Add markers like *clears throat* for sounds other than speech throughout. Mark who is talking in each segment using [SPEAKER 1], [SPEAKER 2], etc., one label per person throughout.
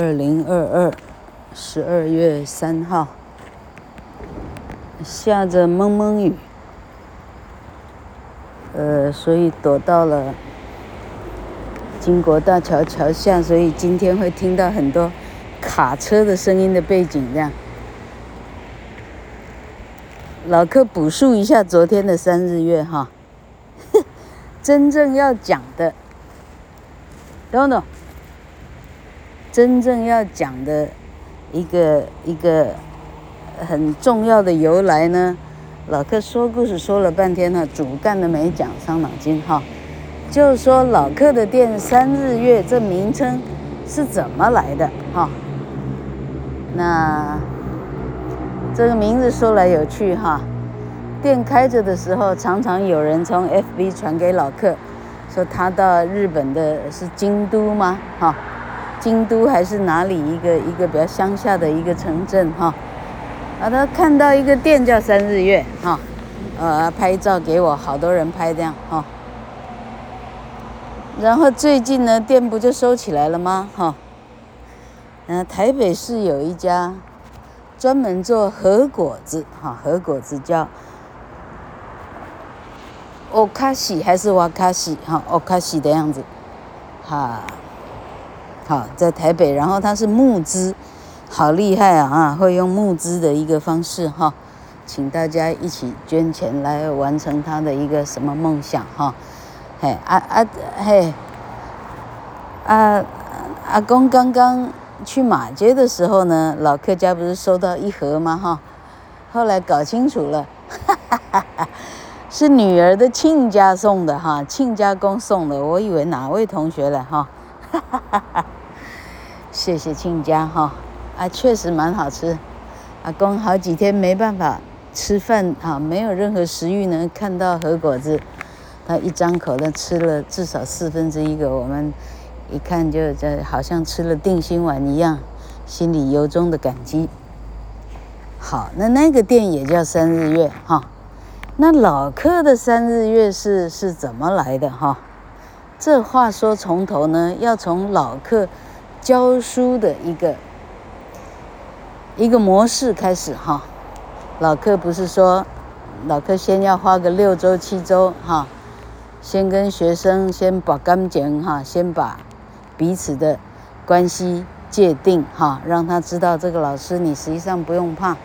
[SPEAKER 1] 二零二二十二月三号，下着蒙蒙雨，呃，所以躲到了金国大桥桥下，所以今天会听到很多卡车的声音的背景这样。老客补述一下昨天的三日月哈，*laughs* 真正要讲的，等等。真正要讲的一个一个很重要的由来呢，老客说故事说了半天呢，主干的没讲，伤脑筋哈。就是说老客的店三日月这名称是怎么来的哈？那这个名字说来有趣哈，店开着的时候，常常有人从 FB 传给老客，说他到日本的是京都吗？哈。京都还是哪里一个一个比较乡下的一个城镇哈，啊，他看到一个店叫三日月哈，呃，拍照给我，好多人拍这样哈。然后最近呢，店不就收起来了吗？哈，嗯，台北市有一家专门做和果子哈，和果子叫欧卡西还是瓦卡西哈，欧卡西的样子，哈。好，在台北，然后他是募资，好厉害啊啊！会用募资的一个方式哈，请大家一起捐钱来完成他的一个什么梦想哈。嘿，啊啊嘿，啊阿公刚刚去马街的时候呢，老客家不是收到一盒吗哈？后来搞清楚了，哈哈哈哈，是女儿的亲家送的哈，亲家公送的，我以为哪位同学了哈，哈哈哈哈。谢谢亲家哈，啊，确实蛮好吃。阿公好几天没办法吃饭啊，没有任何食欲呢。看到和果子，他一张口呢吃了至少四分之一个，我们一看就这好像吃了定心丸一样，心里由衷的感激。好，那那个店也叫三日月哈。那老客的三日月是是怎么来的哈？这话说从头呢，要从老客。教书的一个一个模式开始哈，老客不是说，老客先要花个六周七周哈，先跟学生先把干净哈，先把彼此的关系界定哈，让他知道这个老师你实际上不用怕，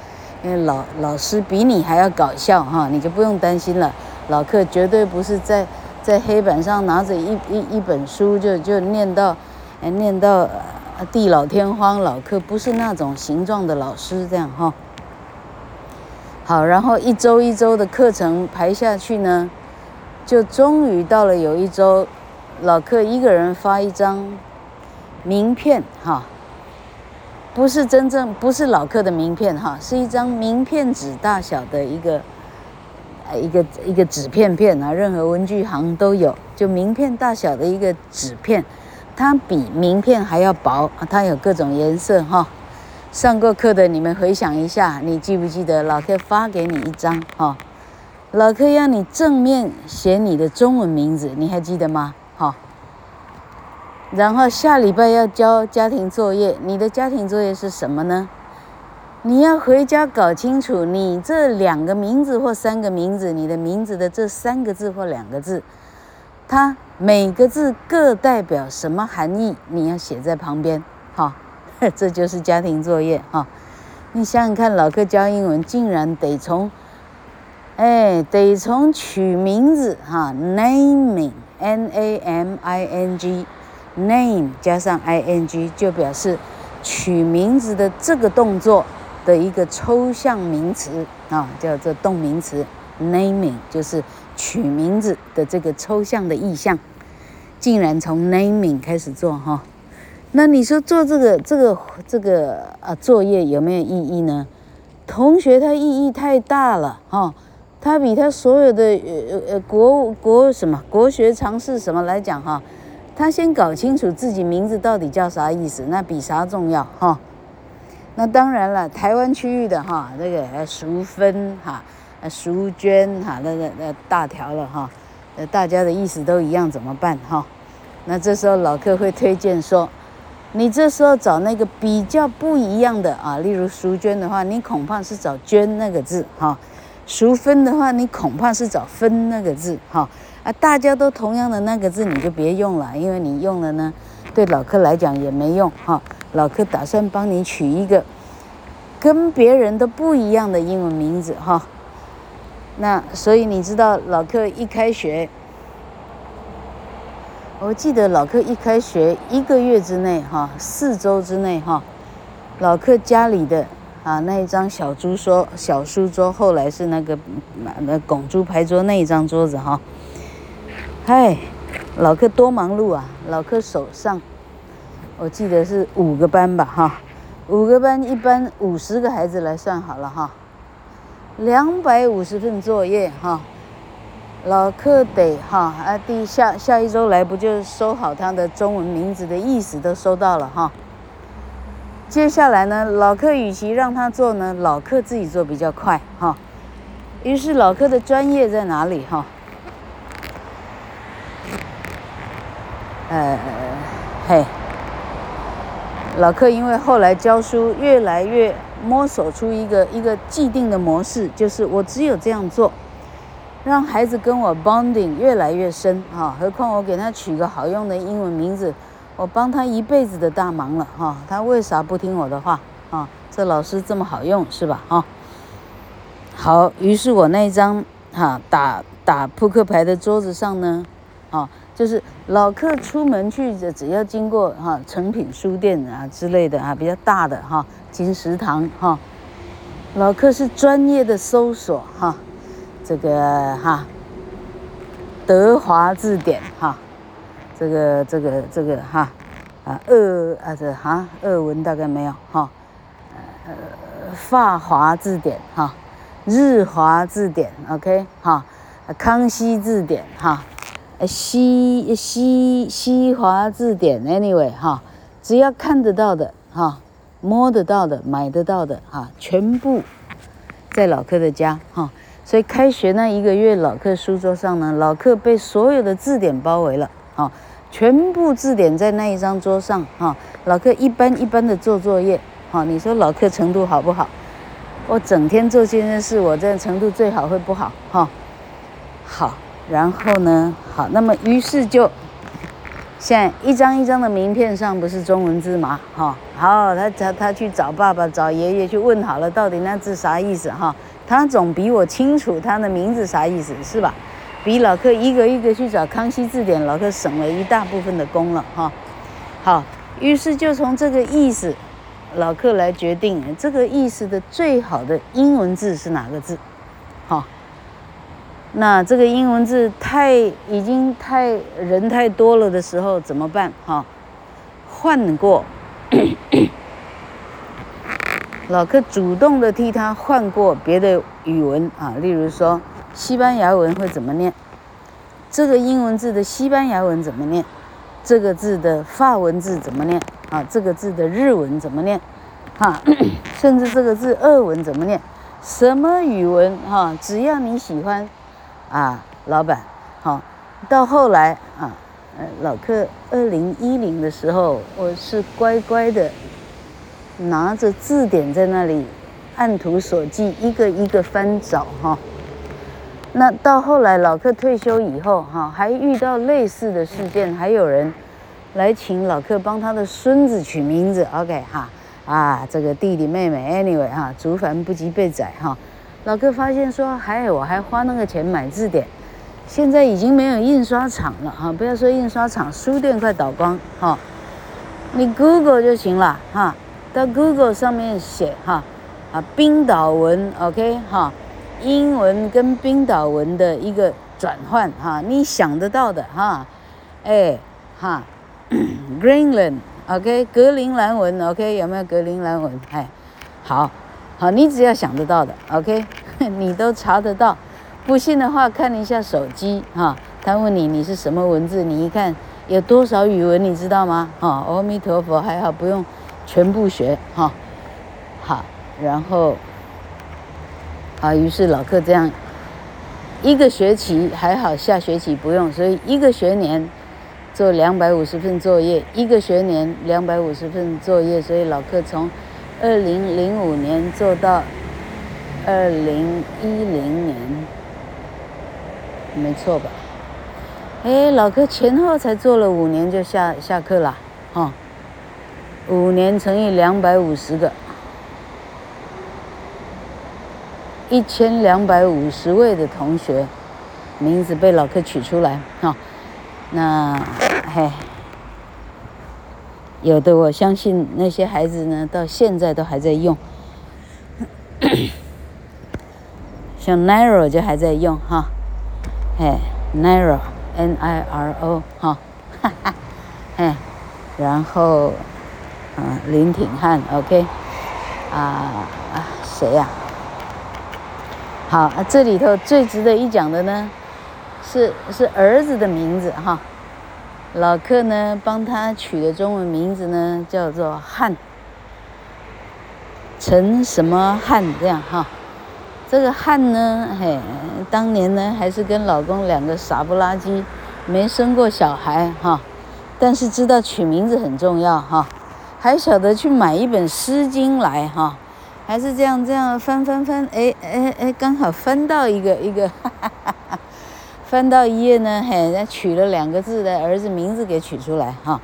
[SPEAKER 1] 因为老老师比你还要搞笑哈，你就不用担心了。老客绝对不是在在黑板上拿着一一一本书就就念到。还念到地老天荒，老客不是那种形状的老师，这样哈。好，然后一周一周的课程排下去呢，就终于到了有一周，老客一个人发一张名片哈，不是真正不是老客的名片哈，是一张名片纸大小的一个一个一个纸片片啊，任何文具行都有，就名片大小的一个纸片。它比名片还要薄，它有各种颜色哈。上过课的你们回想一下，你记不记得老客发给你一张哈？老客要你正面写你的中文名字，你还记得吗？哈。然后下礼拜要交家庭作业，你的家庭作业是什么呢？你要回家搞清楚，你这两个名字或三个名字，你的名字的这三个字或两个字，它。每个字各代表什么含义？你要写在旁边，哈，*laughs* 这就是家庭作业哈。你想想看，老客教英文竟然得从，哎，得从取名字哈，naming，n-a-m-i-n-g，name 加上 i-n-g 就表示取名字的这个动作的一个抽象名词啊，叫做动名词。naming 就是取名字的这个抽象的意象，竟然从 naming 开始做哈，那你说做这个这个这个啊作业有没有意义呢？同学他意义太大了哈，他比他所有的呃呃国国什么国学常识什么来讲哈，他先搞清楚自己名字到底叫啥意思，那比啥重要哈。那当然了，台湾区域的哈那个淑芬哈。淑娟哈，那个那大条了哈，大家的意思都一样，怎么办哈？那这时候老客会推荐说，你这时候找那个比较不一样的啊，例如淑娟的话，你恐怕是找娟那个字哈；淑芬的话，你恐怕是找芬那个字哈。啊，大家都同样的那个字，你就别用了，因为你用了呢，对老客来讲也没用哈。老客打算帮你取一个跟别人都不一样的英文名字哈。那所以你知道，老客一开学，我记得老客一开学一个月之内哈，四周之内哈，老客家里的啊那一张小书桌、小书桌，后来是那个那拱猪牌桌那一张桌子哈。嗨，老客多忙碌啊！老客手上，我记得是五个班吧，哈，五个班一班五十个孩子来算好了哈，两百五十份作业哈，老客得哈啊，第下下一周来不就收好他的中文名字的意思都收到了哈。接下来呢，老客与其让他做呢，老客自己做比较快哈。于是老客的专业在哪里哈？呃，嘿，老客因为后来教书越来越摸索出一个一个既定的模式，就是我只有这样做，让孩子跟我 bonding 越来越深哈。何况我给他取个好用的英文名字，我帮他一辈子的大忙了哈。他为啥不听我的话啊？这老师这么好用是吧？哈，好，于是我那张哈打打扑克牌的桌子上呢，啊。就是老客出门去，只要经过哈诚品书店啊之类的啊，比较大的哈金石堂哈，老客是专业的搜索哈，这个哈。德华字典哈，这个这个这个哈。啊俄啊这哈。俄文大概没有哈，呃法华字典哈，日华字典 OK 哈，康熙字典哈。西西西华字典，anyway 哈，只要看得到的哈，摸得到的，买得到的哈，全部在老客的家哈。所以开学那一个月，老客书桌上呢，老客被所有的字典包围了哈，全部字典在那一张桌上哈。老客一般一般的做作业哈，你说老客程度好不好？我整天做这件事，我这样程度最好会不好哈？好。然后呢，好，那么于是就，现在一张一张的名片上不是中文字吗？哈，好，他他他去找爸爸找爷爷去问好了，到底那字啥意思？哈，他总比我清楚他的名字啥意思是吧？比老客一个一个去找康熙字典，老客省了一大部分的功了哈。好，于是就从这个意思，老客来决定这个意思的最好的英文字是哪个字，哈。那这个英文字太已经太人太多了的时候怎么办？哈，换过，*coughs* 老客主动的替他换过别的语文啊，例如说西班牙文会怎么念？这个英文字的西班牙文怎么念？这个字的法文字怎么念？啊，这个字的日文怎么念？哈，*coughs* 甚至这个字俄文怎么念？什么语文？哈，只要你喜欢。啊，老板，好，到后来啊，呃，老客二零一零的时候，我是乖乖的拿着字典在那里按图索骥，一个一个翻找哈。那到后来老客退休以后哈，还遇到类似的事件，还有人来请老客帮他的孙子取名字，OK 哈，啊，这个弟弟妹妹，anyway 哈，竹繁不及被宰哈。老哥发现说，还有我还花那个钱买字典，现在已经没有印刷厂了哈！不要说印刷厂，书店快倒光哈！你 Google 就行了哈，到 Google 上面写哈啊，冰岛文 OK 哈，英文跟冰岛文的一个转换哈，你想得到的哈，哎哈，*clears throat* Greenland OK，格陵兰文 OK，有没有格陵兰文？哎，好。好，你只要想得到的，OK，*laughs* 你都查得到。不信的话，看一下手机哈。他问你你是什么文字，你一看有多少语文，你知道吗？哈，阿弥陀佛，还好不用全部学哈。好，然后啊，于是老客这样一个学期还好，下学期不用，所以一个学年做两百五十份作业，一个学年两百五十份作业，所以老客从二零零五年做到二零一零年，没错吧？哎，老哥前后才做了五年就下下课了，哈、哦，五年乘以两百五十个。一千两百五十位的同学名字被老哥取出来哈、哦，那嘿，有的我相信那些孩子呢，到现在都还在用，*coughs* 像 Niro 就还在用哈，嘿，Niro，N-I-R-O 哈，哈哈，嘿，然后啊林挺汉，OK，啊啊谁呀？好，这里头最值得一讲的呢，是是儿子的名字哈。老克呢帮他取的中文名字呢叫做汉，陈什么汉这样哈。这个汉呢，嘿，当年呢还是跟老公两个傻不拉几，没生过小孩哈，但是知道取名字很重要哈，还晓得去买一本《诗经》来哈。还是这样这样翻翻翻，哎哎哎，刚好翻到一个一个，哈哈，翻到一页呢，嘿，他取了两个字的儿子名字给取出来哈。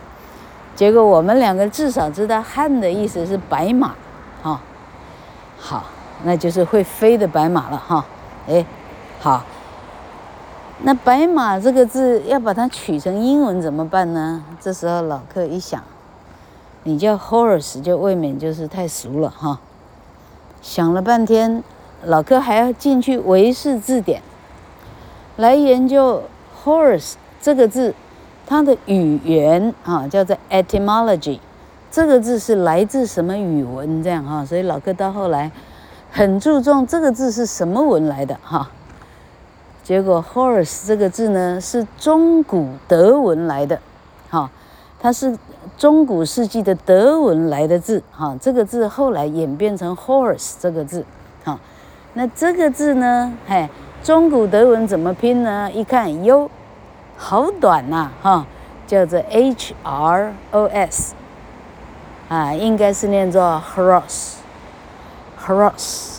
[SPEAKER 1] 结果我们两个至少知道“汉”的意思是白马，哈，好，那就是会飞的白马了哈。哎，好，那白马这个字要把它取成英文怎么办呢？这时候老克一想，你叫 horse 就未免就是太俗了哈。想了半天，老克还要进去维氏字典来研究 “horse” 这个字，它的语言啊叫做 etymology，这个字是来自什么语文这样哈，所以老哥到后来很注重这个字是什么文来的哈。结果 “horse” 这个字呢是中古德文来的，哈，它是。中古世纪的德文来的字，哈，这个字后来演变成 horse 这个字，哈，那这个字呢，嘿，中古德文怎么拼呢？一看哟，好短呐，哈，叫做 h r o s，啊，应该是念作 hross，hross，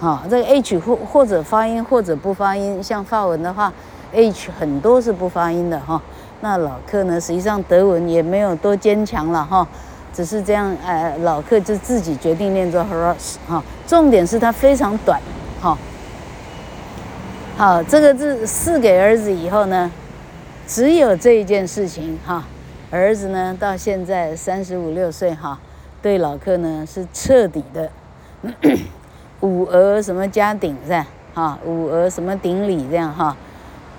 [SPEAKER 1] 哈，这个 h 或或者发音或者不发音，像法文的话，h 很多是不发音的，哈。那老克呢？实际上德文也没有多坚强了哈，只是这样，呃，老克就自己决定念作 Hross 哈。重点是它非常短，哈。好，这个字赐给儿子以后呢，只有这一件事情哈。儿子呢，到现在三十五六岁哈，对老克呢是彻底的 *clears throat* 五儿什么加顶是？哈，五儿什么顶礼这样哈，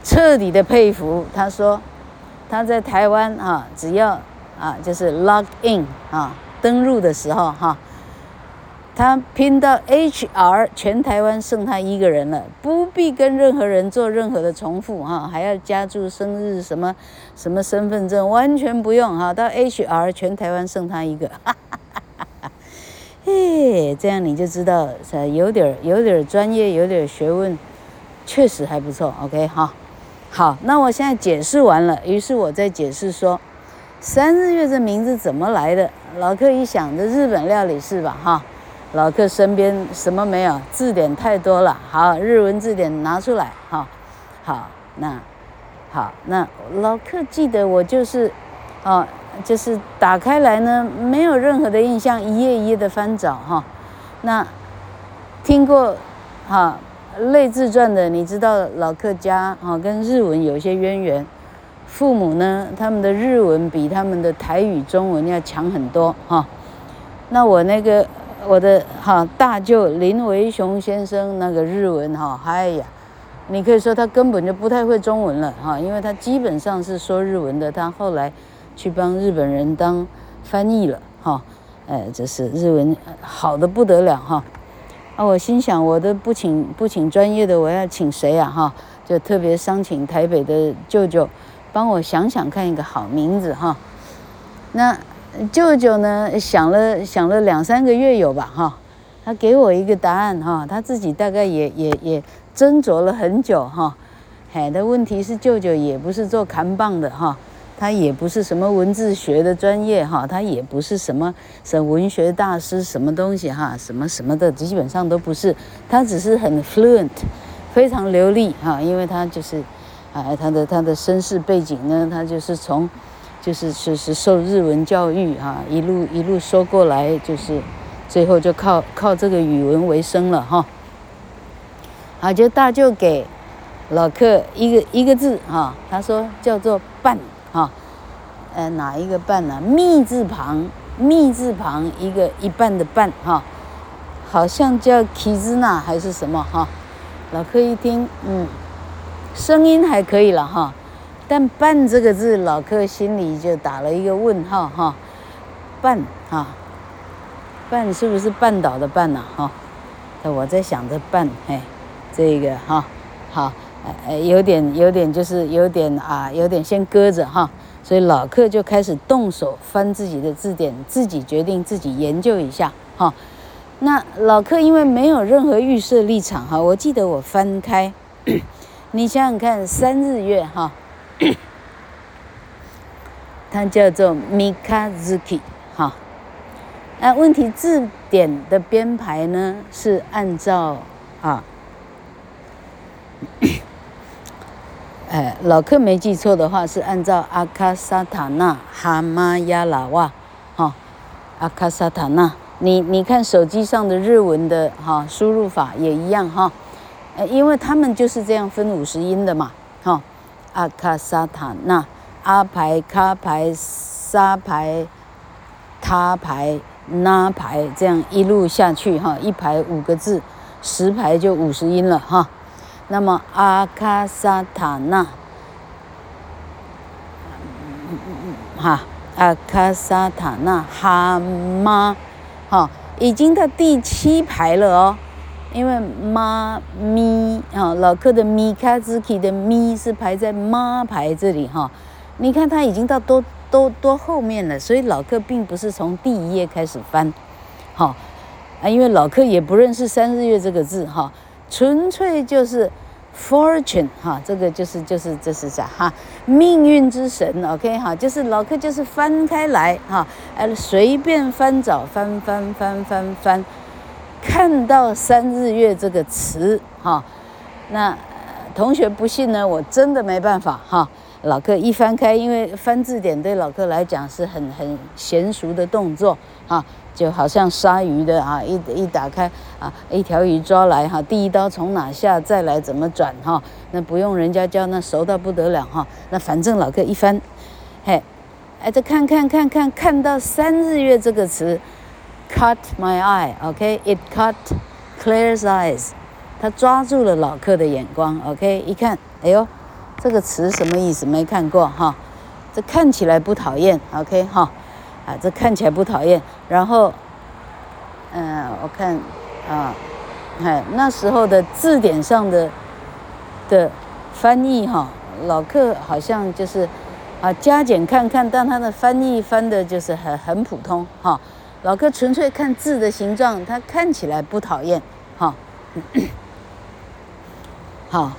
[SPEAKER 1] 彻底的佩服。他说。他在台湾哈，只要啊，就是 log in 啊，登入的时候哈，他拼到 HR，全台湾剩他一个人了，不必跟任何人做任何的重复哈，还要加注生日什么什么身份证，完全不用哈，到 HR 全台湾剩他一个，哈哈哈哈哈，嘿，这样你就知道，有点有点专业，有点学问，确实还不错，OK 哈。好，那我现在解释完了，于是我再解释说，三日月这名字怎么来的？老客一想，这日本料理是吧？哈，老克身边什么没有？字典太多了。好，日文字典拿出来。哈，好，那，好，那老克记得我就是，哦，就是打开来呢，没有任何的印象，一页一页的翻找哈。那听过，哈。类自传的，你知道老客家啊，跟日文有一些渊源。父母呢，他们的日文比他们的台语、中文要强很多哈。那我那个我的哈大舅林维雄先生那个日文哈，哎呀，你可以说他根本就不太会中文了哈，因为他基本上是说日文的，他后来去帮日本人当翻译了哈。哎，这是日文好的不得了哈。啊，我心想，我都不请不请专业的，我要请谁啊？哈，就特别商请台北的舅舅，帮我想想看一个好名字哈。那舅舅呢，想了想了两三个月有吧？哈，他给我一个答案哈，他自己大概也也也斟酌了很久哈。海，的问题是舅舅也不是做扛棒的哈，他也不是什么文字学的专业哈，他也不是什么什么文学大师，什么东西哈，什么什么的，基本上都不是。他只是很 fluent，非常流利哈，因为他就是，啊，他的他的身世背景呢，他就是从，就是就是受日文教育哈，一路一路说过来，就是最后就靠靠这个语文为生了哈。啊，就大舅给老克一个一个字哈，他说叫做半。哈，呃，哪一个半呢？密字旁，密字旁一个一半的半哈，好像叫 Kizuna 还是什么哈？老克一听，嗯，声音还可以了哈，但半这个字，老客心里就打了一个问号哈。半哈，半是不是半岛的半呢？哈，我在想着半，嘿，这个哈，好。呃，有点，有点，就是有点啊，有点先搁着哈，所以老客就开始动手翻自己的字典，自己决定自己研究一下哈。那老客因为没有任何预设立场哈，我记得我翻开，*coughs* 你想想看，三日月哈，它叫做 Mikazuki 哈。那问题字典的编排呢是按照啊。哎，*coughs* 老客没记错的话，是按照阿卡萨塔纳哈玛亚拉瓦，哈，阿卡萨塔纳，你你看手机上的日文的哈输入法也一样哈，呃，因为他们就是这样分五十音的嘛，哈，阿卡萨塔纳，阿排、卡排、沙排、他排、那排，这样一路下去哈，一排五个字，十排就五十音了哈。那么阿卡萨塔纳，哈，阿卡萨塔纳哈妈，哈，已经到第七排了哦。因为妈咪，啊，老克的咪卡兹基的咪是排在妈排这里哈。你看他已经到多多多后面了，所以老客并不是从第一页开始翻，哈，啊，因为老客也不认识三日月这个字哈。纯粹就是 fortune 哈，这个就是就是这是啥哈？命运之神，OK 哈，就是老客就是翻开来哈，呃，随便翻找翻翻翻翻翻，看到三日月这个词哈，那同学不信呢，我真的没办法哈。老克一翻开，因为翻字典对老克来讲是很很娴熟的动作哈。就好像杀鱼的啊，一一打开啊，一条鱼抓来哈，第一刀从哪下，再来怎么转哈，那不用人家教，那熟到不得了哈。那反正老克一翻，嘿，哎，这看看看看看到三日月这个词，“cut my eye，OK，it cut Claire's eyes，他抓住了老克的眼光，OK，一看，哎呦，这个词什么意思？没看过哈，这看起来不讨厌，OK 哈。啊，这看起来不讨厌。然后，嗯，我看，啊，哎，那时候的字典上的的翻译哈，老客好像就是啊加减看看，但他的翻译翻的就是很很普通哈。老客纯粹看字的形状，他看起来不讨厌哈。*coughs* 好，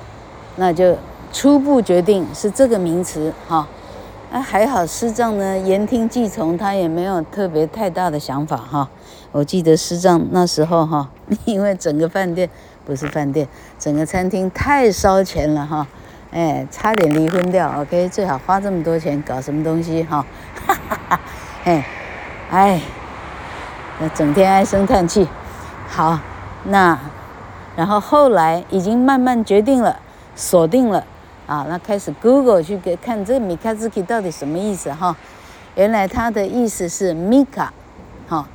[SPEAKER 1] 那就初步决定是这个名词哈。啊，还好师丈呢，言听计从，他也没有特别太大的想法哈。我记得师丈那时候哈，*laughs* 因为整个饭店不是饭店，整个餐厅太烧钱了哈，哎，差点离婚掉。OK，最好花这么多钱搞什么东西哈，哈哈哈，哎，哎，整天唉声叹气。好，那然后后来已经慢慢决定了，锁定了。啊，那开始 Google 去给看这个米卡兹基到底什么意思哈？原来它的意思是米卡，哈，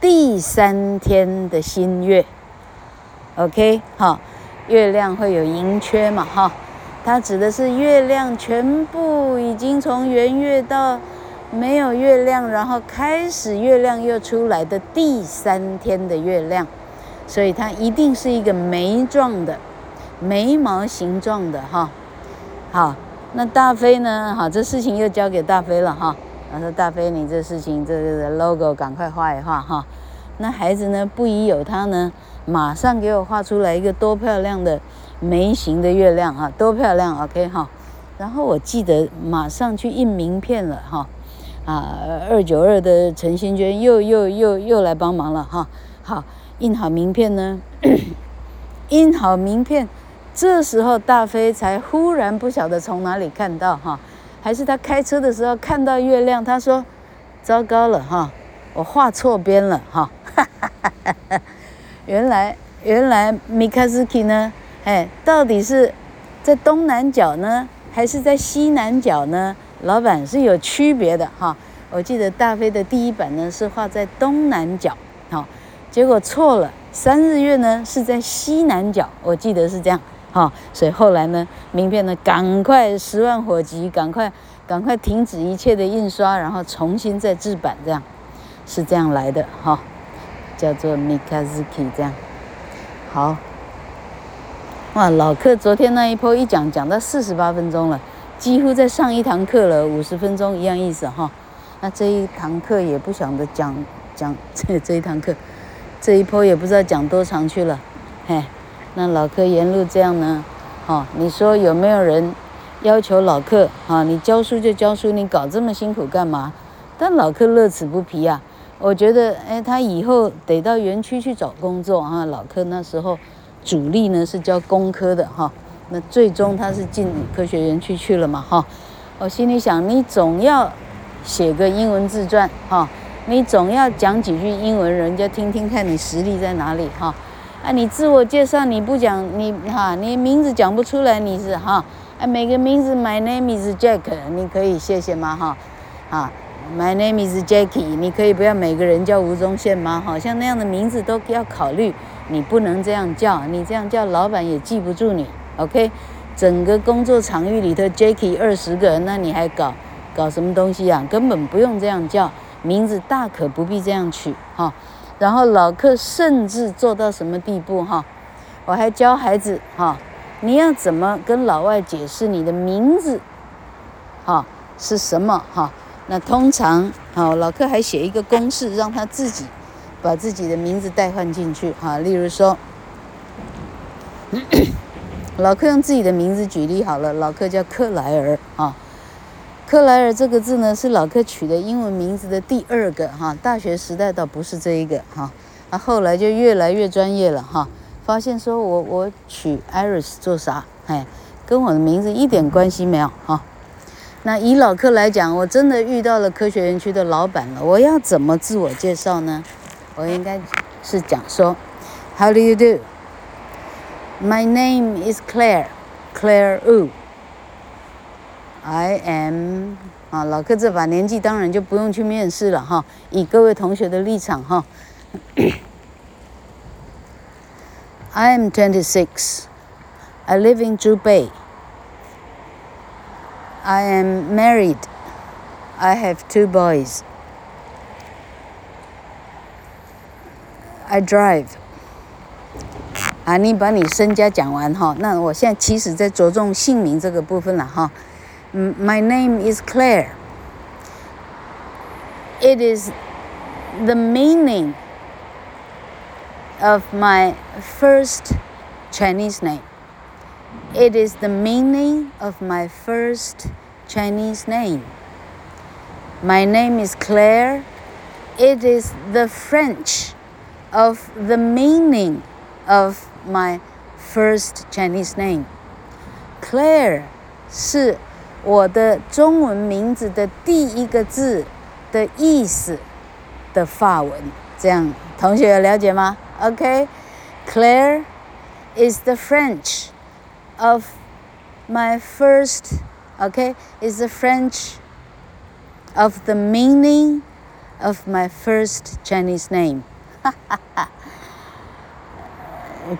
[SPEAKER 1] 第三天的新月，OK 哈，月亮会有盈缺嘛哈？它指的是月亮全部已经从圆月到没有月亮，然后开始月亮又出来的第三天的月亮，所以它一定是一个眉状的。眉毛形状的哈，好，那大飞呢？好，这事情又交给大飞了哈。他说：“大飞，你这事情，这个 logo 赶快画一画哈。”那孩子呢，不疑有他呢，马上给我画出来一个多漂亮的眉形的月亮哈，多漂亮！OK 哈，然后我记得马上去印名片了哈，啊，二九二的陈新娟又又又又来帮忙了哈，好，印好名片呢，*coughs* 印好名片，这时候大飞才忽然不晓得从哪里看到哈，还是他开车的时候看到月亮，他说，糟糕了哈，我画错边了哈，哈哈哈哈，原来原来米卡斯基呢，哎，到底是在东南角呢？还是在西南角呢？老板是有区别的哈。我记得大飞的第一版呢是画在东南角，好，结果错了。三日月呢是在西南角，我记得是这样，哈。所以后来呢，名片呢赶快十万火急，赶快赶快停止一切的印刷，然后重新再制版，这样是这样来的哈，叫做 Mikazuki 这样，好。哇，老客昨天那一波一讲讲到四十八分钟了，几乎在上一堂课了，五十分钟一样意思哈。那这一堂课也不晓得讲讲这 *laughs* 这一堂课，这一波也不知道讲多长去了，嘿。那老客沿路这样呢，哈，你说有没有人要求老客哈？你教书就教书，你搞这么辛苦干嘛？但老客乐此不疲啊。我觉得，哎，他以后得到园区去找工作哈。老客那时候。主力呢是教工科的哈，那最终他是进科学园区去了嘛哈。我心里想，你总要写个英文自传哈，你总要讲几句英文，人家听听看你实力在哪里哈。啊，你自我介绍你不讲你哈，你名字讲不出来你是哈，啊，每个名字 My name is Jack，你可以谢谢吗哈？啊，My name is Jackie，你可以不要每个人叫吴宗宪吗？好像那样的名字都要考虑。你不能这样叫，你这样叫老板也记不住你。OK，整个工作场域里头 Jackie 二十个人，那你还搞搞什么东西啊？根本不用这样叫，名字大可不必这样取哈。然后老客甚至做到什么地步哈？我还教孩子哈，你要怎么跟老外解释你的名字？哈是什么哈？那通常好，老客还写一个公式让他自己。把自己的名字代换进去哈，例如说，老客用自己的名字举例好了，老客叫克莱尔啊，克莱尔这个字呢是老克取的英文名字的第二个哈，大学时代倒不是这一个哈，那后来就越来越专业了哈，发现说我我取 Iris 做啥？哎，跟我的名字一点关系没有哈。那以老克来讲，我真的遇到了科学园区的老板了，我要怎么自我介绍呢？我应该是讲说，How do you do? My name is Claire, Claire Wu. I am 啊，老客这把年纪当然就不用去面试了哈。以各位同学的立场哈，I am twenty-six. I live in Zhubei. I am married. I have two boys. I drive。啊，你把你身家讲完哈，那我现在其实在着重姓名这个部分了哈。嗯，My name is Claire. It is the meaning of my first Chinese name. It is the meaning of my first Chinese name. My name is Claire. It is the French. Of the meaning of my first Chinese name, Claire，是我的中文名字的第一个字的意思的法文。这样同学有了解吗？OK，Claire is the French of my first. OK，is the French of the meaning of my first Chinese name. 哈哈哈，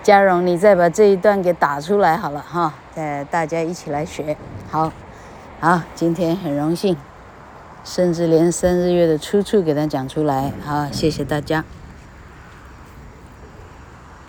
[SPEAKER 1] 嘉荣，你再把这一段给打出来好了哈，再大家一起来学。好，好，今天很荣幸，甚至连生日月的出处给他讲出来。好，谢谢大家。